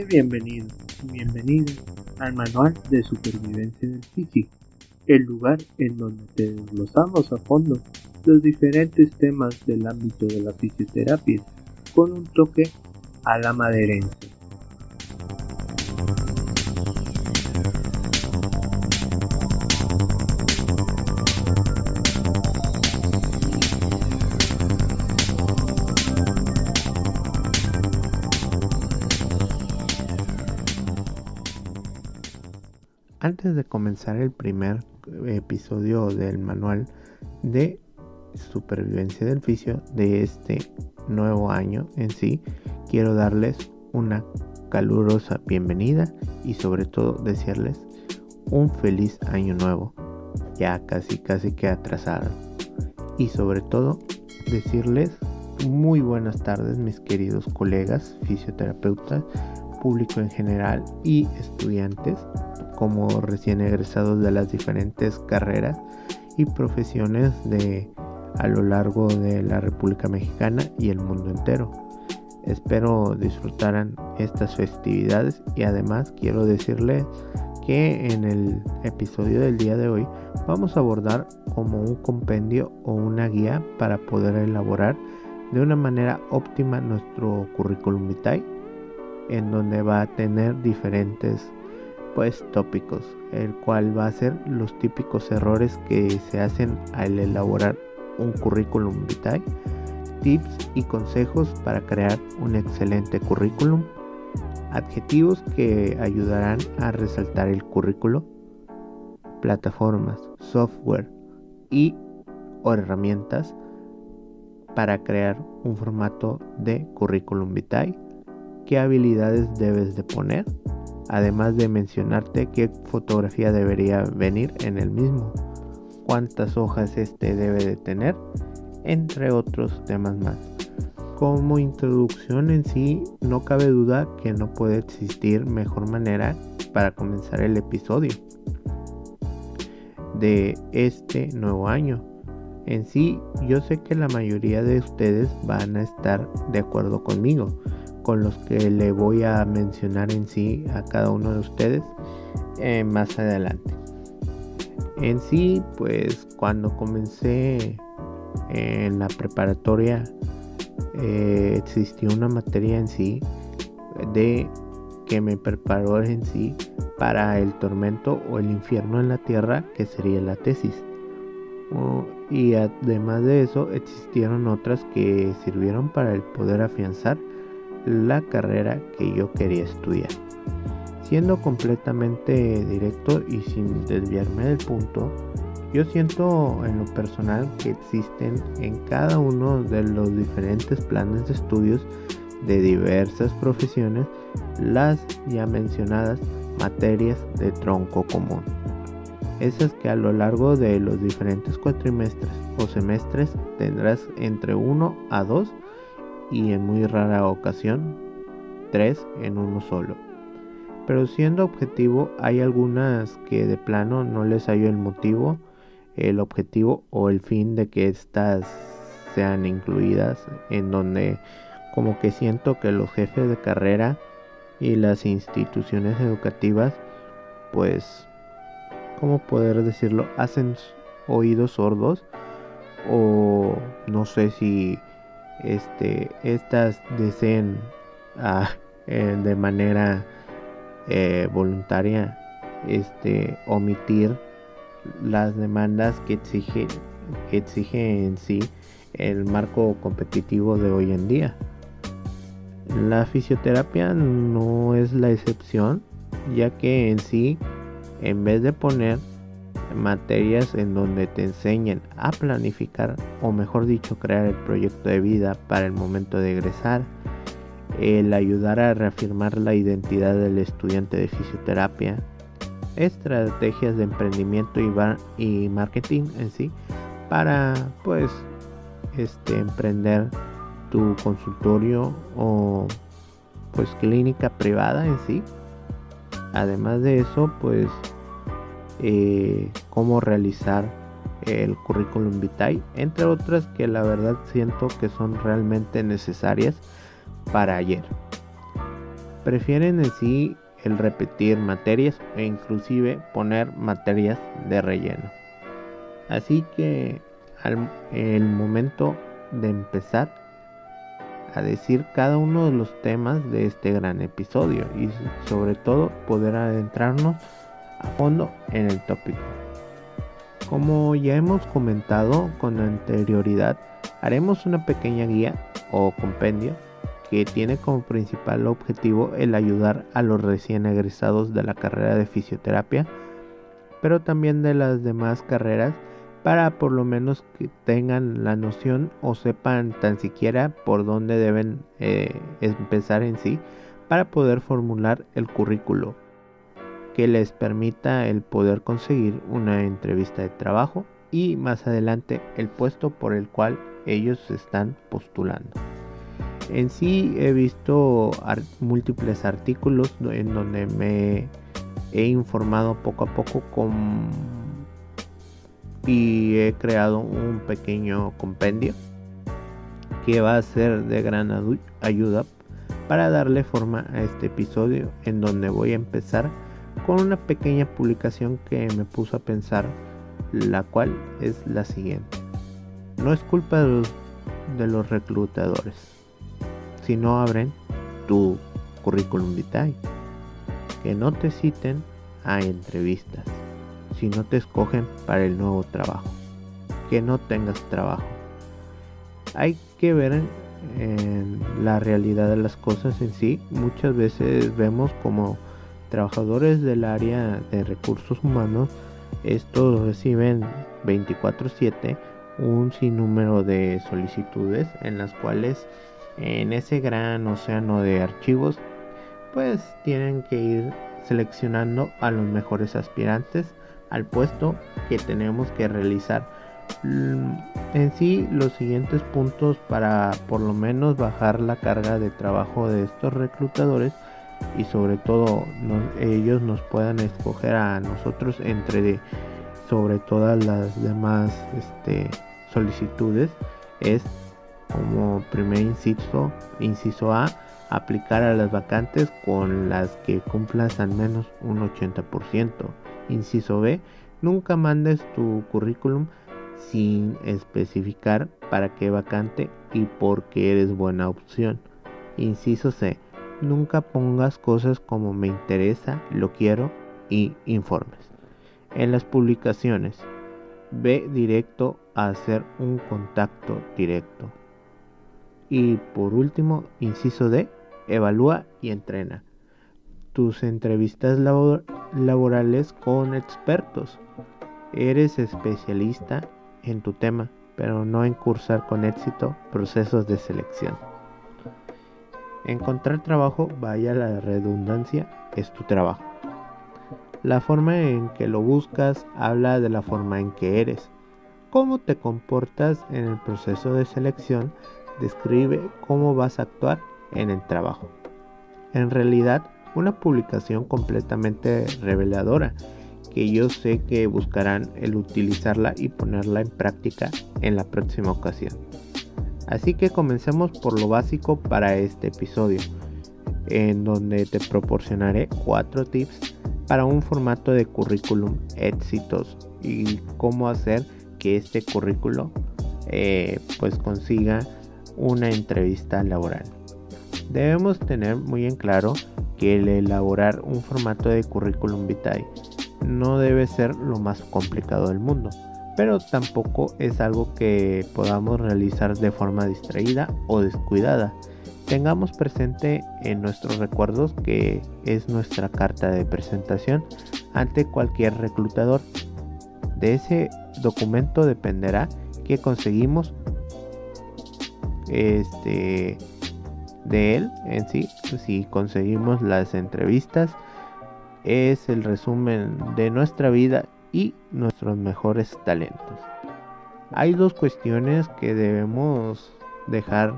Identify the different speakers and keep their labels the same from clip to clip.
Speaker 1: Sé bienvenido y bienvenida al Manual de Supervivencia del Físico, el lugar en donde te desglosamos a fondo los diferentes temas del ámbito de la fisioterapia con un toque a la maderencia. Antes de comenzar el primer episodio del manual de supervivencia del fisio de este nuevo año en sí, quiero darles una calurosa bienvenida y sobre todo desearles un feliz año nuevo, ya casi casi que atrasado. Y sobre todo decirles muy buenas tardes mis queridos colegas fisioterapeutas, público en general y estudiantes como recién egresados de las diferentes carreras y profesiones de a lo largo de la República Mexicana y el mundo entero. Espero disfrutaran estas festividades y además quiero decirles que en el episodio del día de hoy vamos a abordar como un compendio o una guía para poder elaborar de una manera óptima nuestro currículum vitae en donde va a tener diferentes pues tópicos, el cual va a ser los típicos errores que se hacen al elaborar un currículum vitae, tips y consejos para crear un excelente currículum, adjetivos que ayudarán a resaltar el currículo, plataformas, software y o herramientas para crear un formato de currículum vitae, qué habilidades debes de poner además de mencionarte qué fotografía debería venir en el mismo, cuántas hojas este debe de tener, entre otros temas más. Como introducción en sí, no cabe duda que no puede existir mejor manera para comenzar el episodio de este nuevo año. En sí, yo sé que la mayoría de ustedes van a estar de acuerdo conmigo, con los que le voy a mencionar en sí a cada uno de ustedes eh, más adelante. En sí, pues cuando comencé en la preparatoria eh, existió una materia en sí de que me preparó en sí para el tormento o el infierno en la tierra que sería la tesis. y además de eso existieron otras que sirvieron para el poder afianzar la carrera que yo quería estudiar. Siendo completamente directo y sin desviarme del punto, yo siento en lo personal que existen en cada uno de los diferentes planes de estudios de diversas profesiones las ya mencionadas materias de tronco común. Esas que a lo largo de los diferentes cuatrimestres o semestres tendrás entre 1 a 2 y en muy rara ocasión tres en uno solo. Pero siendo objetivo hay algunas que de plano no les hallo el motivo, el objetivo o el fin de que éstas sean incluidas en donde como que siento que los jefes de carrera y las instituciones educativas pues cómo poder decirlo hacen oídos sordos o no sé si este, estas deseen ah, eh, de manera eh, voluntaria este, omitir las demandas que exige, que exige en sí el marco competitivo de hoy en día. La fisioterapia no es la excepción, ya que en sí, en vez de poner materias en donde te enseñen a planificar o mejor dicho crear el proyecto de vida para el momento de egresar, el ayudar a reafirmar la identidad del estudiante de fisioterapia, estrategias de emprendimiento y, marketing en sí para pues este emprender tu consultorio o pues clínica privada en sí. Además de eso, pues eh, cómo realizar el currículum vitae, entre otras que la verdad siento que son realmente necesarias para ayer. prefieren en sí el repetir materias e inclusive poner materias de relleno. Así que al el momento de empezar a decir cada uno de los temas de este gran episodio y sobre todo poder adentrarnos a fondo en el tópico. Como ya hemos comentado con anterioridad, haremos una pequeña guía o compendio que tiene como principal objetivo el ayudar a los recién egresados de la carrera de fisioterapia, pero también de las demás carreras para por lo menos que tengan la noción o sepan tan siquiera por dónde deben eh, empezar en sí para poder formular el currículo que les permita el poder conseguir una entrevista de trabajo y más adelante el puesto por el cual ellos están postulando. En sí he visto múltiples artículos en donde me he informado poco a poco con y he creado un pequeño compendio que va a ser de gran ayuda para darle forma a este episodio en donde voy a empezar con una pequeña publicación que me puso a pensar la cual es la siguiente no es culpa de los, de los reclutadores si no abren tu currículum vitae que no te citen a entrevistas si no te escogen para el nuevo trabajo. Que no tengas trabajo. Hay que ver en, la realidad de las cosas en sí. Muchas veces vemos como trabajadores del área de recursos humanos, estos reciben 24/7 un sinnúmero de solicitudes en las cuales en ese gran océano de archivos pues tienen que ir seleccionando a los mejores aspirantes al puesto que tenemos que realizar. Mm, en sí, los siguientes puntos para por lo menos bajar la carga de trabajo de estos reclutadores y sobre todo ellos nos puedan escoger a nosotros entre sobre todas las demás este, solicitudes es como primer inciso, inciso A, aplicar a las vacantes con las que cumplas al menos un 80%. Inciso B, nunca mandes tu currículum sin especificar para qué vacante y por qué eres buena opción. Inciso C, nunca pongas cosas como me interesa, lo quiero y informes. En las publicaciones, ve directo a hacer un contacto directo. Y por último, inciso D, evalúa y entrena tus entrevistas laborales con expertos. Eres especialista en tu tema, pero no en cursar con éxito procesos de selección. Encontrar trabajo, vaya la redundancia, es tu trabajo. La forma en que lo buscas habla de la forma en que eres. Cómo te comportas en el proceso de selección describe cómo vas a actuar en el trabajo. En realidad, una publicación completamente reveladora que yo sé que buscarán el utilizarla y ponerla en práctica en la próxima ocasión. Así que comencemos por lo básico para este episodio, en donde te proporcionaré cuatro tips para un formato de currículum exitoso y cómo hacer que este currículo eh, pues consiga una entrevista laboral. Debemos tener muy en claro que el elaborar un formato de currículum vitae no debe ser lo más complicado del mundo, pero tampoco es algo que podamos realizar de forma distraída o descuidada. Tengamos presente en nuestros recuerdos que es nuestra carta de presentación ante cualquier reclutador. De ese documento dependerá que conseguimos este de él en sí, si conseguimos las entrevistas, es el resumen de nuestra vida y nuestros mejores talentos. Hay dos cuestiones que debemos dejar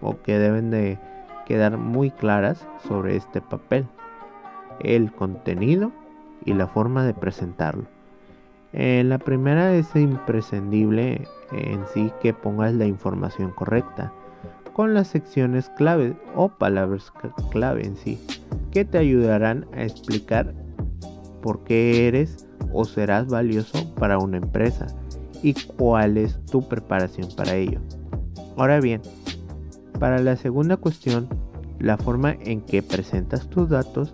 Speaker 1: o que deben de quedar muy claras sobre este papel. El contenido y la forma de presentarlo. En la primera es imprescindible en sí que pongas la información correcta con las secciones clave o palabras clave en sí, que te ayudarán a explicar por qué eres o serás valioso para una empresa y cuál es tu preparación para ello. Ahora bien, para la segunda cuestión, la forma en que presentas tus datos,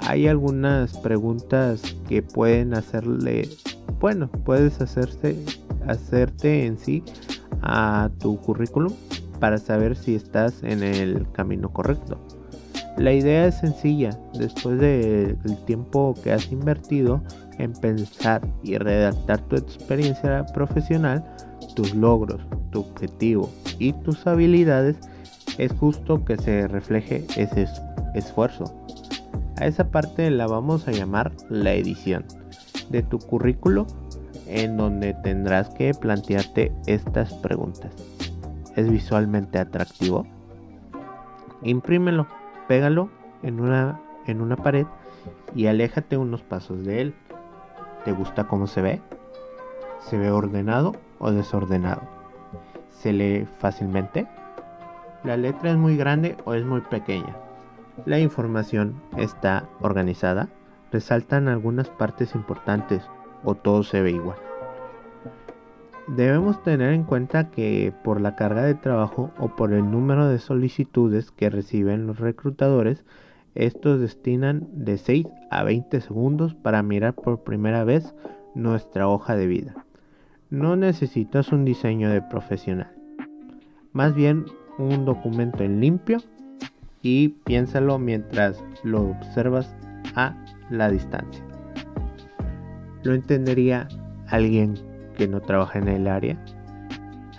Speaker 1: hay algunas preguntas que pueden hacerle, bueno, puedes hacerse, hacerte en sí a tu currículum para saber si estás en el camino correcto. La idea es sencilla, después del tiempo que has invertido en pensar y redactar tu experiencia profesional, tus logros, tu objetivo y tus habilidades, es justo que se refleje ese esfuerzo. A esa parte la vamos a llamar la edición de tu currículo en donde tendrás que plantearte estas preguntas. ¿Es visualmente atractivo? Imprímelo pégalo en una, en una pared y aléjate unos pasos de él. ¿Te gusta cómo se ve? ¿Se ve ordenado o desordenado? ¿Se lee fácilmente? ¿La letra es muy grande o es muy pequeña? ¿La información está organizada? ¿Resaltan algunas partes importantes o todo se ve igual? Debemos tener en cuenta que por la carga de trabajo o por el número de solicitudes que reciben los reclutadores, estos destinan de 6 a 20 segundos para mirar por primera vez nuestra hoja de vida. No necesitas un diseño de profesional, más bien un documento en limpio y piénsalo mientras lo observas a la distancia. Lo entendería alguien que no trabaja en el área.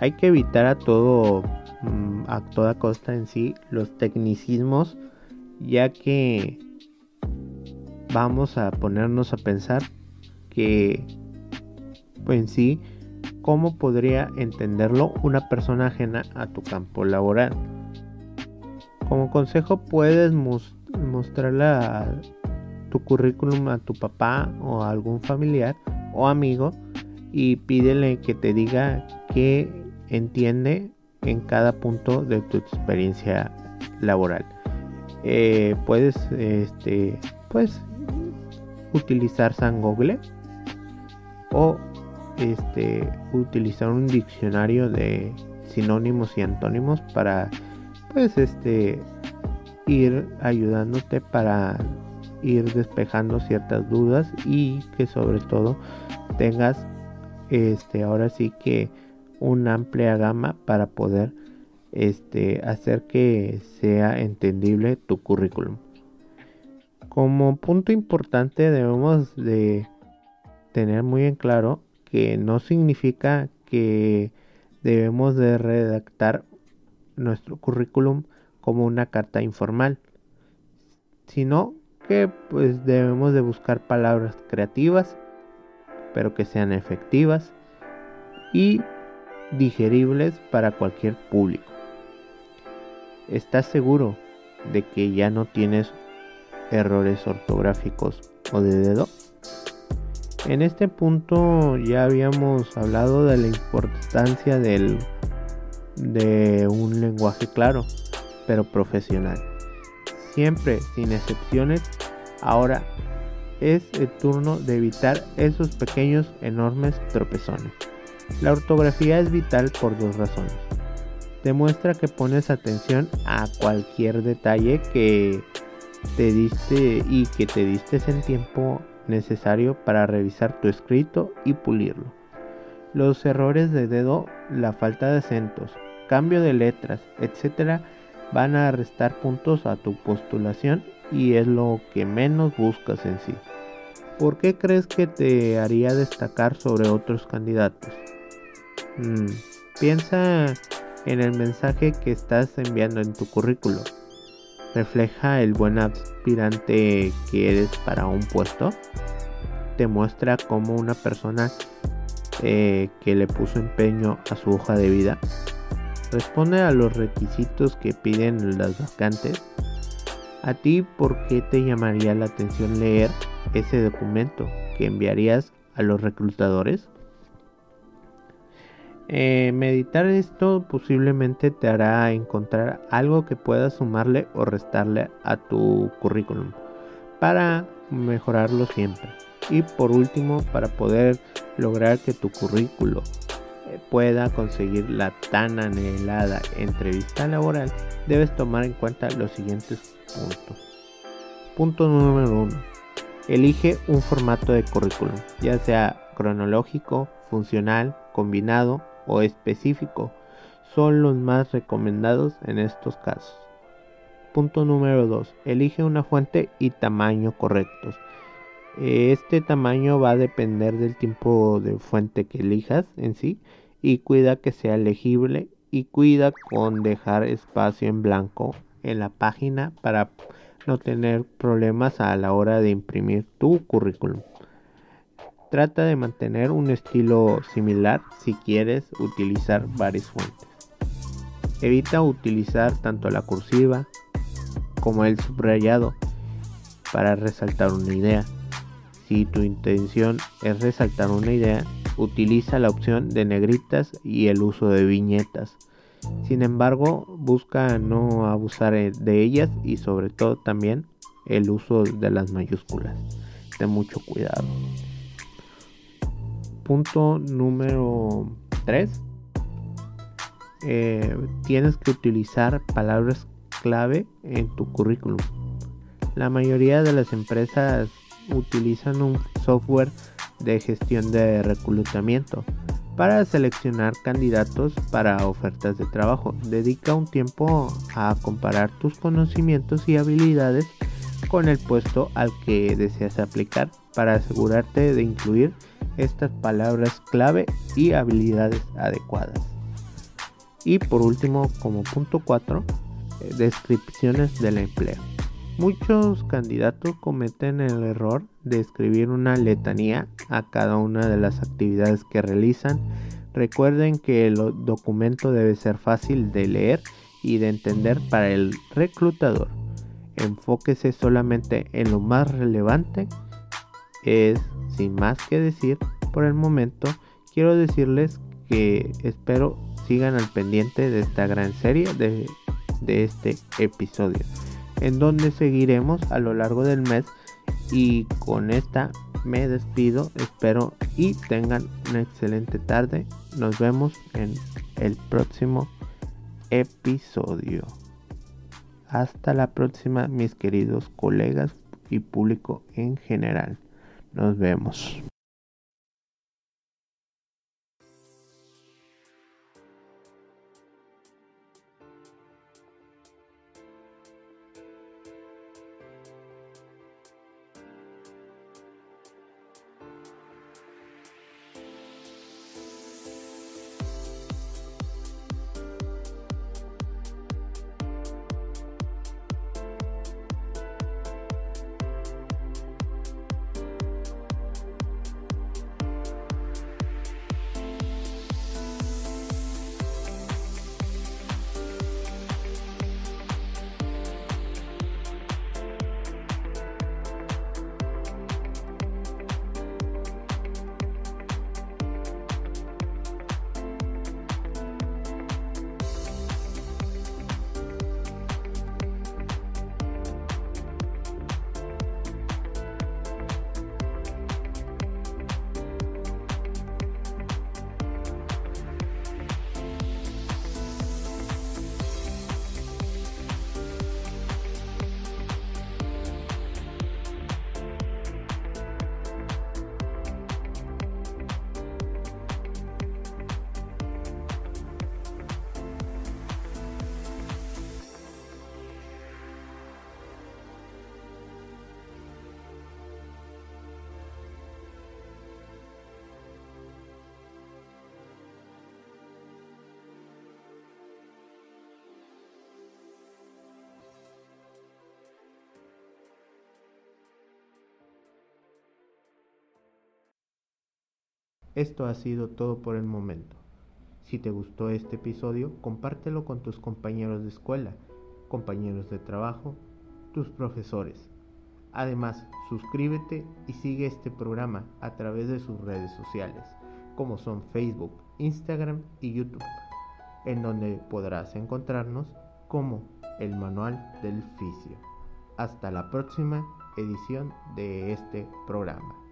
Speaker 1: Hay que evitar a todo, mm, a toda costa en sí, los tecnicismos, ya que vamos a ponernos a pensar que, pues en sí, cómo podría entenderlo una persona ajena a tu campo laboral. Como consejo puedes mostrarle tu currículum a tu papá o a algún familiar o amigo y pídele que te diga qué entiende en cada punto de tu experiencia laboral. Eh, puedes este, pues, utilizar San Google o este, utilizar un diccionario de sinónimos y antónimos para pues este ir ayudándote para ir despejando ciertas dudas y que sobre todo tengas este ahora sí que una amplia gama para poder este hacer que sea entendible tu currículum como punto importante debemos de tener muy en claro que no significa que debemos de redactar nuestro currículum como una carta informal sino que pues debemos de buscar palabras creativas pero que sean efectivas y digeribles para cualquier público. ¿Estás seguro de que ya no tienes errores ortográficos o de dedo? En este punto ya habíamos hablado de la importancia del, de un lenguaje claro, pero profesional. Siempre, sin excepciones, ahora es el turno de evitar esos pequeños enormes tropezones. La ortografía es vital por dos razones. Demuestra que pones atención a cualquier detalle que te diste y que te diste el tiempo necesario para revisar tu escrito y pulirlo. Los errores de dedo, la falta de acentos, cambio de letras, etc. van a restar puntos a tu postulación y es lo que menos buscas en sí. ¿Por qué crees que te haría destacar sobre otros candidatos? Mm, piensa en el mensaje que estás enviando en tu currículo. ¿Refleja el buen aspirante que eres para un puesto? ¿Te muestra como una persona eh, que le puso empeño a su hoja de vida? ¿Responde a los requisitos que piden las vacantes? ¿A ti por qué te llamaría la atención leer ese documento que enviarías a los reclutadores? Eh, meditar esto posiblemente te hará encontrar algo que puedas sumarle o restarle a tu currículum para mejorarlo siempre. Y por último, para poder lograr que tu currículo eh, pueda conseguir la tan anhelada entrevista laboral, debes tomar en cuenta los siguientes puntos. Punto número 1. Elige un formato de currículum, ya sea cronológico, funcional, combinado o específico. Son los más recomendados en estos casos. Punto número 2. Elige una fuente y tamaño correctos. Este tamaño va a depender del tipo de fuente que elijas en sí y cuida que sea legible y cuida con dejar espacio en blanco en la página para no tener problemas a la hora de imprimir tu currículum. Trata de mantener un estilo similar si quieres utilizar varias fuentes. Evita utilizar tanto la cursiva como el subrayado para resaltar una idea. Si tu intención es resaltar una idea, utiliza la opción de negritas y el uso de viñetas. Sin embargo, busca no abusar de ellas y sobre todo también el uso de las mayúsculas. Ten mucho cuidado. Punto número 3. Eh, tienes que utilizar palabras clave en tu currículum. La mayoría de las empresas utilizan un software de gestión de reclutamiento para seleccionar candidatos para ofertas de trabajo. Dedica un tiempo a comparar tus conocimientos y habilidades con el puesto al que deseas aplicar para asegurarte de incluir estas palabras clave y habilidades adecuadas. Y por último, como punto 4, eh, descripciones del empleo. Muchos candidatos cometen el error de escribir una letanía a cada una de las actividades que realizan. Recuerden que el documento debe ser fácil de leer y de entender para el reclutador. Enfóquese solamente en lo más relevante. Es sin más que decir por el momento. Quiero decirles que espero sigan al pendiente de esta gran serie de, de este episodio en donde seguiremos a lo largo del mes y con esta me despido espero y tengan una excelente tarde nos vemos en el próximo episodio hasta la próxima mis queridos colegas y público en general nos vemos Esto ha sido todo por el momento. Si te gustó este episodio, compártelo con tus compañeros de escuela, compañeros de trabajo, tus profesores. Además, suscríbete y sigue este programa a través de sus redes sociales. como son Facebook, Instagram y YouTube, en donde podrás encontrarnos como el Manual del Fisio. Hasta la próxima edición de este programa.